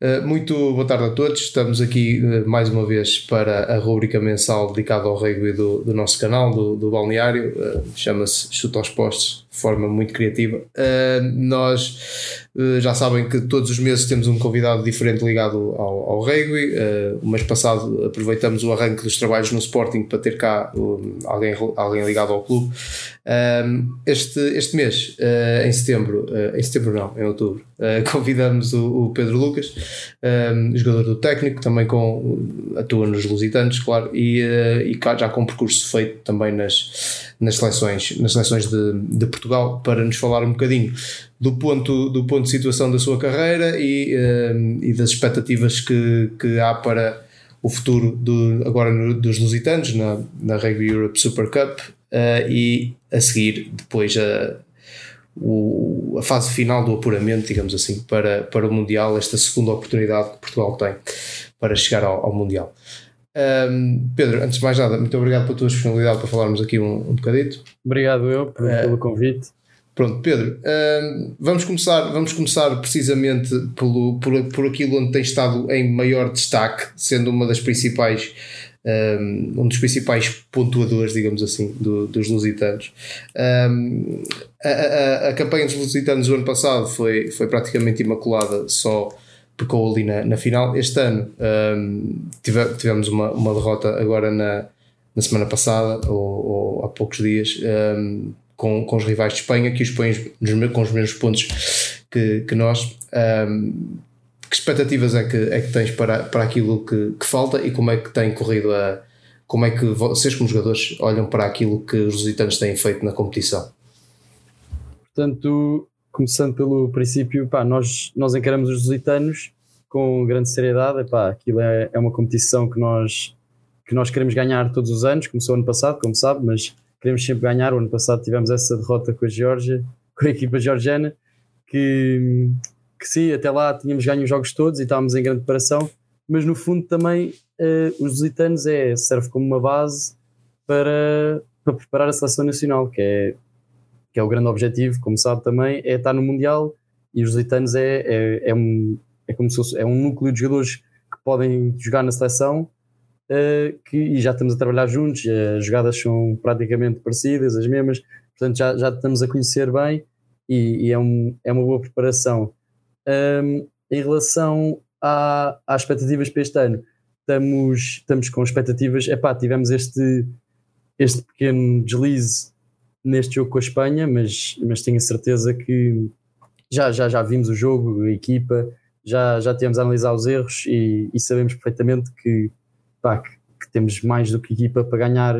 Uh, muito boa tarde a todos. Estamos aqui uh, mais uma vez para a rubrica mensal dedicada ao rugby do, do nosso canal, do, do Balneário. Uh, Chama-se Chuta aos Postos, forma muito criativa. nós já sabem que todos os meses temos um convidado diferente ligado ao, ao rugby. o mês passado aproveitamos o arranque dos trabalhos no Sporting para ter cá alguém, alguém ligado ao clube. este, este mês, em setembro, em setembro não, em outubro, convidamos o, o Pedro Lucas um, jogador do técnico, também com, atua nos Lusitanos, claro, e, uh, e já com um percurso feito também nas, nas seleções, nas seleções de, de Portugal, para nos falar um bocadinho do ponto, do ponto de situação da sua carreira e, uh, e das expectativas que, que há para o futuro do, agora no, dos Lusitanos na, na Rugby Europe Super Cup uh, e a seguir depois a o, a fase final do apuramento, digamos assim, para, para o Mundial, esta segunda oportunidade que Portugal tem para chegar ao, ao Mundial. Um, Pedro, antes de mais nada, muito obrigado pela tua disponibilidade para falarmos aqui um, um bocadito. Obrigado eu pelo uh, convite. Pronto, Pedro, um, vamos, começar, vamos começar precisamente pelo, por, por aquilo onde tem estado em maior destaque, sendo uma das principais um, dos principais pontuadores, digamos assim, do, dos lusitanos. Um, a, a, a, campanha dos lusitanos do ano passado foi, foi praticamente imaculada, só pecou ali na, na final. Este ano um, tive, tivemos uma, uma derrota agora na, na semana passada, ou, ou há poucos dias, um, com, com os rivais de Espanha, que os põem com os mesmos pontos que, que nós. Um, que expectativas é que, é que tens para, para aquilo que, que falta e como é que tem corrido a. Como é que vocês, como jogadores, olham para aquilo que os lusitanos têm feito na competição? Portanto, começando pelo princípio, pá, nós, nós encaramos os lusitanos com grande seriedade. Pá, aquilo é, é uma competição que nós, que nós queremos ganhar todos os anos. Começou ano passado, como sabe, mas queremos sempre ganhar. O ano passado tivemos essa derrota com a Geórgia, com a equipa georgiana, que que sim, até lá tínhamos ganho os jogos todos e estávamos em grande preparação, mas no fundo também uh, os lusitanos é, serve como uma base para, para preparar a seleção nacional, que é, que é o grande objetivo, como sabe também, é estar no Mundial e os lusitanos é, é, é, um, é como se fosse, é um núcleo de jogadores que podem jogar na seleção uh, que, e já estamos a trabalhar juntos, as jogadas são praticamente parecidas, as mesmas, portanto já, já estamos a conhecer bem e, e é, um, é uma boa preparação. Um, em relação à, às expectativas para este ano, estamos, estamos com expectativas. Epá, tivemos este, este pequeno deslize neste jogo com a Espanha, mas, mas tenho a certeza que já, já, já vimos o jogo, a equipa, já, já tivemos a analisar os erros e, e sabemos perfeitamente que, pá, que, que, temos mais do que equipa para ganhar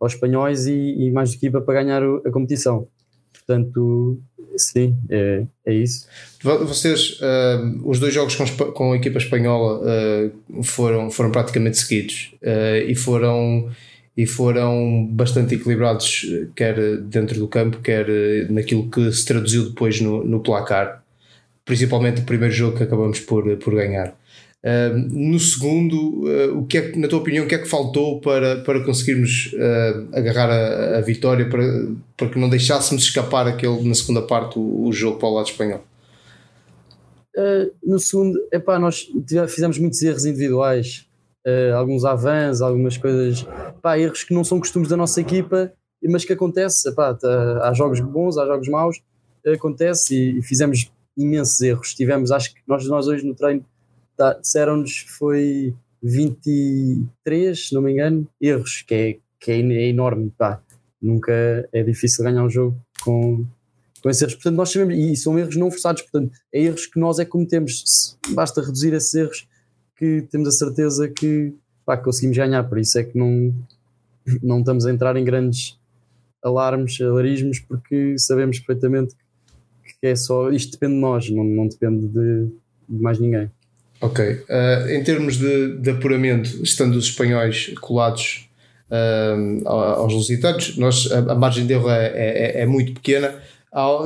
aos espanhóis e, e mais do que equipa para ganhar a competição. Portanto, sim, é, é isso. Vocês, uh, os dois jogos com, com a equipa espanhola uh, foram, foram praticamente seguidos uh, e foram e foram bastante equilibrados, quer dentro do campo, quer naquilo que se traduziu depois no, no placar, principalmente o primeiro jogo que acabamos por, por ganhar no segundo, uh, o que é, na tua opinião, o que é que faltou para, para conseguirmos uh, agarrar a, a, vitória, para, para que não deixássemos escapar aquele, na segunda parte o, o jogo para o lado espanhol? Uh, no segundo, epá, nós fizemos muitos erros individuais, alguns avanços, algumas coisas, epá, erros que não são costumes da nossa equipa, mas que acontece, epá, tá, há jogos bons, há jogos maus, acontece e, e fizemos imensos erros. Tivemos, acho que nós, nós hoje no treino tá, disseram-nos foi 23, se não me engano, erros, que é, que é, é enorme. Pá. Nunca é difícil ganhar um jogo com, com esses erros. Portanto, nós sabemos, e são erros não forçados, portanto, é erros que nós é que cometemos. Basta reduzir esses erros que temos a certeza que pá, conseguimos ganhar. Por isso é que não, não estamos a entrar em grandes alarmes, alarismos, porque sabemos perfeitamente que é só isto depende de nós, não, não depende de, de mais ninguém. Ok. Uh, em termos de, de, apuramento, estando os espanhóis colados uh, aos lusitanos, nós, a, a, margem de erro é, é, é muito pequena.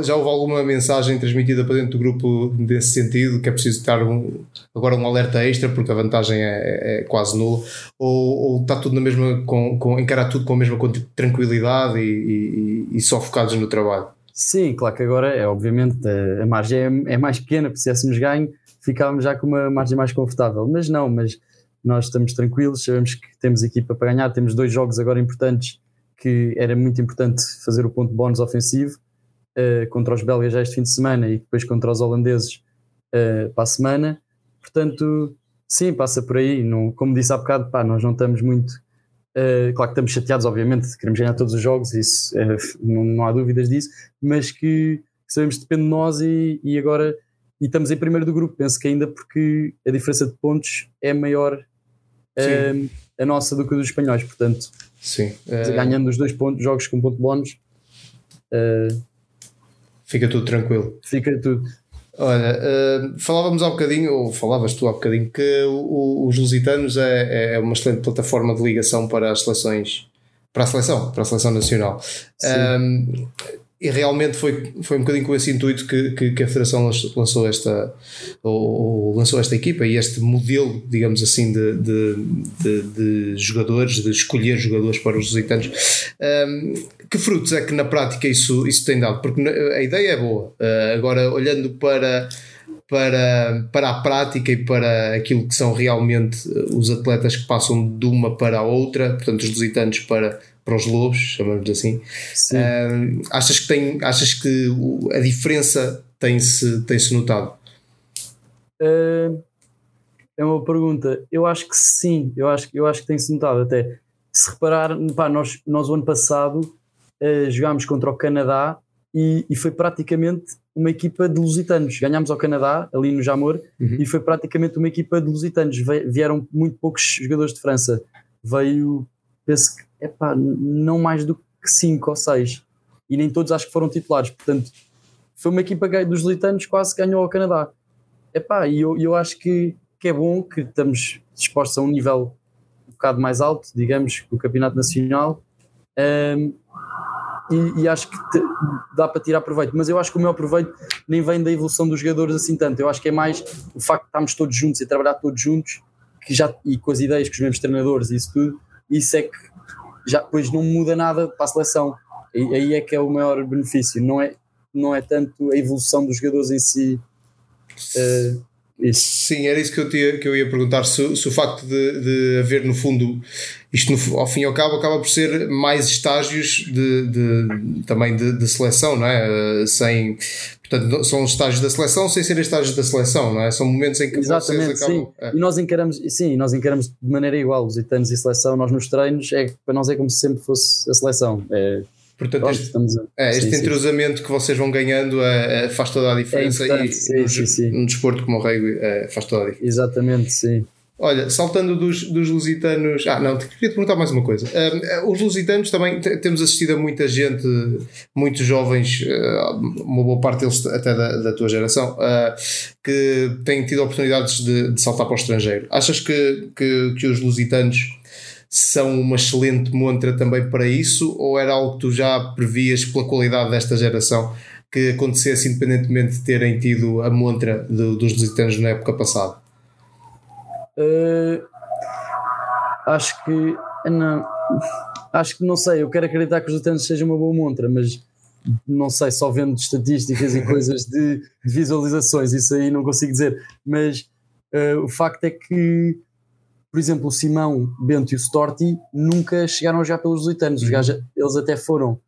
Já houve alguma mensagem transmitida para dentro do grupo nesse sentido, que é preciso estar um, agora um alerta extra, porque a vantagem é, é quase nula, ou, ou, está tudo na mesma, com, com, encarar tudo com a mesma tranquilidade e, e, e só focados no trabalho? Sim, claro que agora é obviamente a margem é, é mais pequena, se tivéssemos ganho, ficávamos já com uma margem mais confortável. Mas não, mas nós estamos tranquilos, sabemos que temos equipa para ganhar, temos dois jogos agora importantes que era muito importante fazer o ponto bónus ofensivo uh, contra os belgas já este fim de semana e depois contra os holandeses uh, para a semana. Portanto, sim, passa por aí. Não, como disse há bocado, pá, nós não estamos muito. Uh, claro que estamos chateados, obviamente, queremos ganhar todos os jogos, isso não, não, há dúvidas disso, mas que sabemos que depende de nós e, e agora e estamos em primeiro do grupo. Penso que ainda porque a diferença de pontos é maior uh, a nossa do que a dos espanhóis, portanto, Sim. Uh, ganhando os dois pontos, jogos com ponto bónus, uh, fica tudo tranquilo. Fica tudo. Olha, uh, falávamos há bocadinho, ou falavas tu há bocadinho, que o, os Lusitanos é, é uma excelente plataforma de ligação para as seleções, para a seleção, para a seleção nacional. Um, e realmente foi, foi um bocadinho com esse intuito que, que, que a Federação lançou esta, ou, ou, lançou esta equipa e este modelo, digamos assim, de, de, de, de jogadores, de escolher jogadores para os lusitanos. Um, que frutos é que na prática isso, isso tem dado? Porque a ideia é boa. Uh, agora, olhando para para, para a prática e para aquilo que são realmente os atletas que passam de uma para a outra, portanto, os lusitanos para para os lobos, chamamos assim. Achas que tem, achas que a diferença tem-se tem -se notado? Uh, é uma pergunta. Eu acho que sim, eu acho, eu acho que tem-se notado até. Se reparar, pá, nós, nós o ano passado uh, jogámos contra o Canadá e, e, foi praticamente uma equipa de lusitanos. Ganhámos ao Canadá, ali no Jamor, uhum. e foi praticamente uma equipa de lusitanos. Vieram muito poucos jogadores de França. Veio, penso que epá, não mais do que 5 ou 6. E nem todos acho que foram titulares. Portanto, foi uma equipa dos litanos quase que ganhou ao Canadá. Epá, e eu, eu acho que, que é bom que estamos dispostos a um nível um bocado mais alto, digamos, que o Campeonato Nacional. Um, e, e, acho que te, dá para tirar proveito, mas eu acho que o meu proveito nem vem da evolução dos jogadores assim tanto. Eu acho que é mais o facto de estarmos todos juntos e trabalhar todos juntos que já, e com as ideias, com os mesmos treinadores e isso tudo, isso é que já depois não muda nada para a seleção. E aí é que é o maior benefício, não é, não é tanto a evolução dos jogadores em si. Uh, isso. Sim, era isso que eu, tinha, que eu ia perguntar. Se, se o facto de, de haver, no fundo, isto no, ao fim e ao cabo, acaba por ser mais estágios de, de também de, de, seleção, não é? Sem, portanto, são estágios da seleção sem serem estágios da seleção, não é? São momentos em que Exatamente, vocês acabam. Sim. É. E nós encaramos, sim, nós encaramos de maneira igual os itanos e seleção. Nós nos treinos, é, para nós é como se sempre fosse a seleção. É, Portanto, este, a, é, este sim, entrosamento sim. que vocês vão ganhando é, faz toda a diferença é e sim, no, desporto como o rugby é, faz toda a diferença. Exatamente, sim. Olha, saltando dos, dos lusitanos. Ah, não, queria te perguntar mais uma coisa. Um, os lusitanos também temos assistido a muita gente, muitos jovens, uma boa parte deles até da, da tua geração, uh, que têm tido oportunidades de, de, saltar para o estrangeiro. Achas que, que, que os lusitanos são uma excelente montra também para isso, ou era algo que tu já previas pela qualidade desta geração que acontecesse independentemente de terem tido a montra do, dos lusitanos na época passada? Uh, acho que não, acho que não sei, eu quero acreditar que os lusitanos sejam uma boa montra, mas não sei, só vendo estatísticas e coisas de, de, visualizações, isso aí não consigo dizer, mas uh, o facto é que por exemplo, o Simão, Bento e o Storti nunca chegaram a jogar pelos lusitanos. Uhum. eles até foram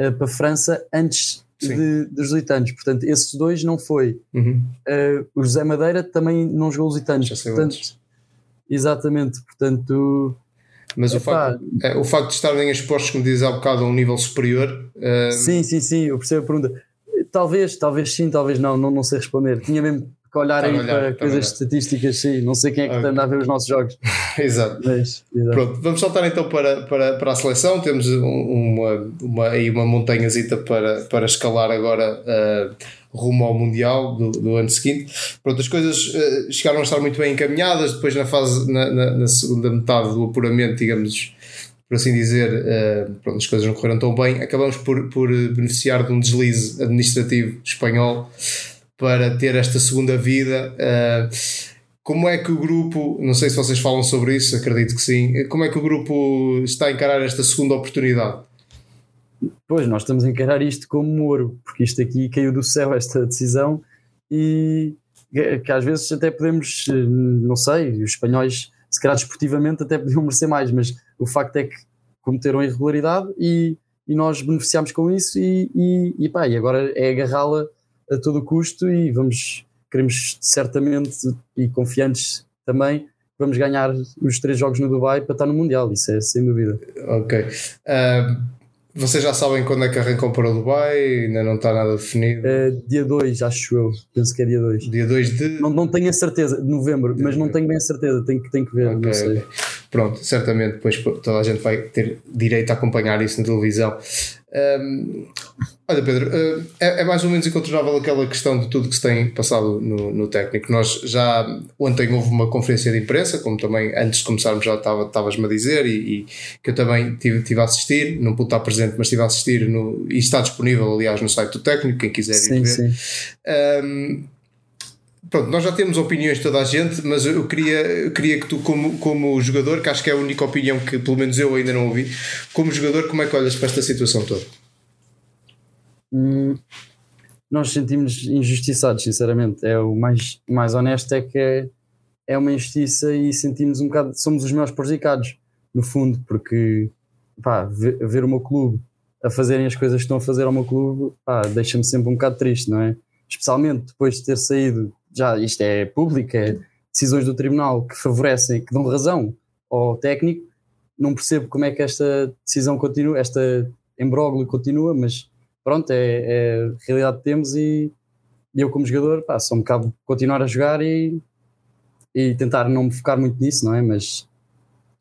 uh, para a França antes de, dos lusitanos. Portanto, esses dois não foi. Uhum. Uh, o José Madeira também não jogou lusitanos. Portanto, antes. exatamente. Portanto. Mas o facto, é, o facto de estarem expostos, como dizes há bocado, a um nível superior. Uh... Sim, sim, sim, eu percebo a pergunta. Talvez, talvez sim, talvez não, não, não sei responder. Tinha mesmo que olharem olhar, para coisas estatísticas, sim. Não sei quem é que okay. anda a ver os nossos jogos. exato. Mas, exato. Pronto, vamos saltar então para, para, para a seleção. Temos uma, uma, aí uma montanhazita para, para escalar agora uh, rumo ao Mundial do, do ano seguinte. Pronto, as coisas uh, chegaram a estar muito bem encaminhadas. Depois, na fase, na, na, na segunda metade do apuramento, digamos por assim dizer, uh, pronto, as coisas não correram tão bem, acabamos por, por beneficiar de um deslize administrativo espanhol para ter esta segunda vida. Uh, como é que o grupo, não sei se vocês falam sobre isso, acredito que sim, como é que o grupo está a encarar esta segunda oportunidade? Pois, nós estamos a encarar isto como ouro, porque isto aqui caiu do céu, esta decisão, e, que às vezes até podemos, não sei, os espanhóis, se calhar desportivamente, até podiam merecer mais, mas o facto é que cometeram irregularidade e, e nós beneficiámos com isso e, e, e, pá, e agora é agarrá-la a todo custo e vamos, queremos certamente e confiantes também, vamos ganhar os três jogos no Dubai para estar no Mundial, isso é sem dúvida. Ok. Uh vocês já sabem quando é que arrancam para o Dubai? Ainda não está nada definido? É, dia 2, acho eu. Penso que é dia 2. Dia 2 de. Não, não tenho a certeza, de novembro, de mas novembro. não tenho bem a certeza, tenho, tenho que ver. Okay, okay. Pronto, certamente depois toda a gente vai ter direito a acompanhar isso na televisão. Um, olha, Pedro, uh, é, é, mais ou menos incontornável aquela questão de tudo que se tem passado no, no, técnico. Nós já ontem houve uma conferência de imprensa, como também antes de começarmos já estavas-me a dizer, e, e, que eu também tive, tive a assistir, não pude estar presente, mas estive a assistir no, e está disponível, aliás, no site do técnico, quem quiser sim, ir ver. Sim. Um, Pronto, nós já temos opiniões de toda a gente, mas eu queria, eu queria que tu, como, como jogador, que acho que é a única opinião que pelo menos eu ainda não ouvi, como jogador, como é que olhas para esta situação toda? Hum, nós sentimos injustiçados, sinceramente. É o mais, mais honesto é que é, é uma injustiça e sentimos um bocado, somos os maiores prejudicados, no fundo, porque pá, ver, ver o meu clube a fazerem as coisas que estão a fazer ao meu clube, deixa-me sempre um bocado triste, não é? Especialmente depois de ter saído já isto é público, é decisões do tribunal que favorecem, que dão razão ao técnico, não percebo como é que esta decisão continua, esta embróglio continua, mas pronto, é, é a realidade que temos e, e eu como jogador, pá, só me cabe continuar a jogar e, e tentar não me focar muito nisso, não é? Mas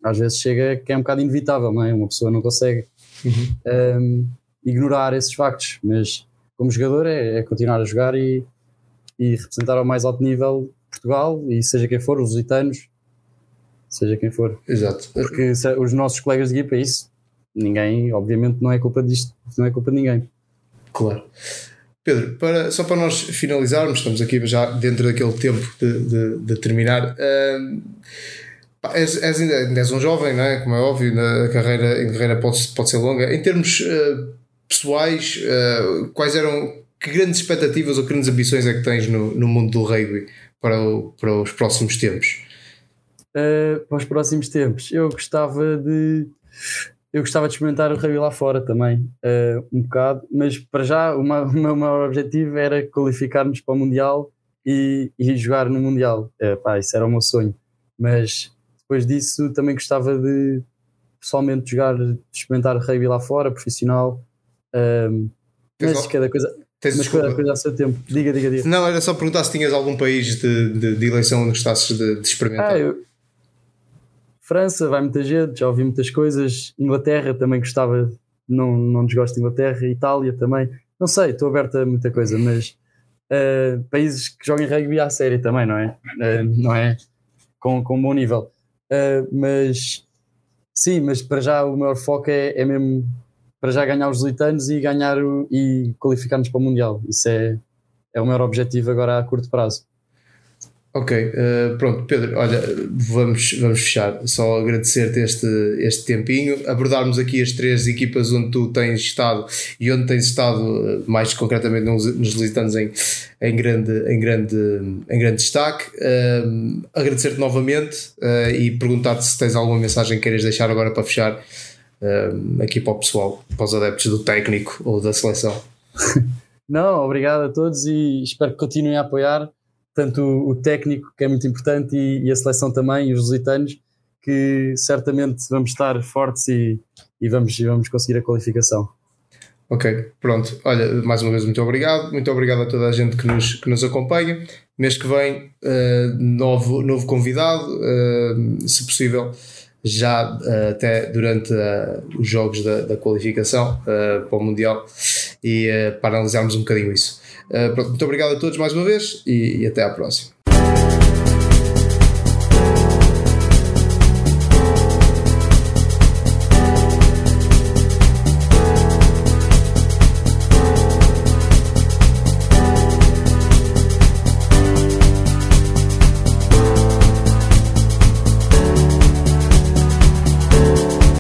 às vezes chega que é um bocado inevitável, não é? Uma pessoa não consegue uhum. um, ignorar esses factos, mas como jogador é, é continuar a jogar e, e representar ao mais alto nível Portugal e seja quem for, os lusitanos, seja quem for. Exato. Porque os nossos colegas de equipa é isso. Ninguém, obviamente, não é culpa disto, não é culpa de ninguém. Claro. Pedro, para, só para nós finalizarmos, estamos aqui já dentro daquele tempo de, de, de terminar. Uh, és, és, ainda és um jovem, não é? como é óbvio, na carreira, a carreira pode, pode ser longa. Em termos uh, pessoais, uh, quais eram que grandes expectativas ou grandes ambições é que tens no, no mundo do rugby para, o, para os próximos tempos? Uh, para os próximos tempos, eu gostava de eu gostava de experimentar o rugby lá fora também, uh, um bocado, mas para já o meu, maior objetivo era qualificar-nos para o Mundial e, e jogar no Mundial. Uh, pá, isso era o meu sonho. Mas depois disso também gostava de pessoalmente jogar, experimentar rugby lá fora, profissional. Mas cada coisa, Tens Mas desculpa. coisa a seu tempo. Diga, diga, diga. Não, era só perguntar se tinhas algum país de, de, de eleição onde gostasses de, de experimentar. Ah, eu... França, vai muita gente, já ouvi muitas coisas. Inglaterra também gostava, não, não desgosto de Inglaterra. Itália também. Não sei, estou aberto a muita coisa, mas uh, países que joguem rugby à série também, não é? Uh, não é? Com, com um bom nível. Uh, mas sim, mas para já o maior foco é, é mesmo para já ganhar os lusitanos e ganhar o, e qualificar-nos para o Mundial. Isso é, é o maior objetivo agora a curto prazo. Ok, uh, pronto, Pedro, olha, vamos, vamos fechar. Só agradecer-te este, este tempinho, abordarmos aqui as três equipas onde tu tens estado e onde tens estado, eh, mais concretamente nos, nos lusitanos, em, em, grande, em, grande, em grande destaque. Uh, agradecer-te novamente uh, e perguntar-te se tens alguma mensagem que queiras deixar agora para fechar uh, aqui para o pessoal, para os adeptos do técnico ou da seleção. Não, obrigado a todos e espero que continuem a apoiar tanto o, técnico, que é muito importante, e, e, a seleção também, e os lusitanos, que certamente vamos estar fortes e, e vamos, vamos conseguir a qualificação. Ok, pronto. Olha, mais uma vez, muito obrigado. Muito obrigado a toda a gente que nos, que nos acompanha. Mês que vem, uh, novo, novo convidado, uh, se possível já uh, até durante uh, os jogos da, da qualificação uh, para o Mundial e para analisarmos um bocadinho isso. Pronto, muito obrigado a todos mais uma vez e, e até à próxima.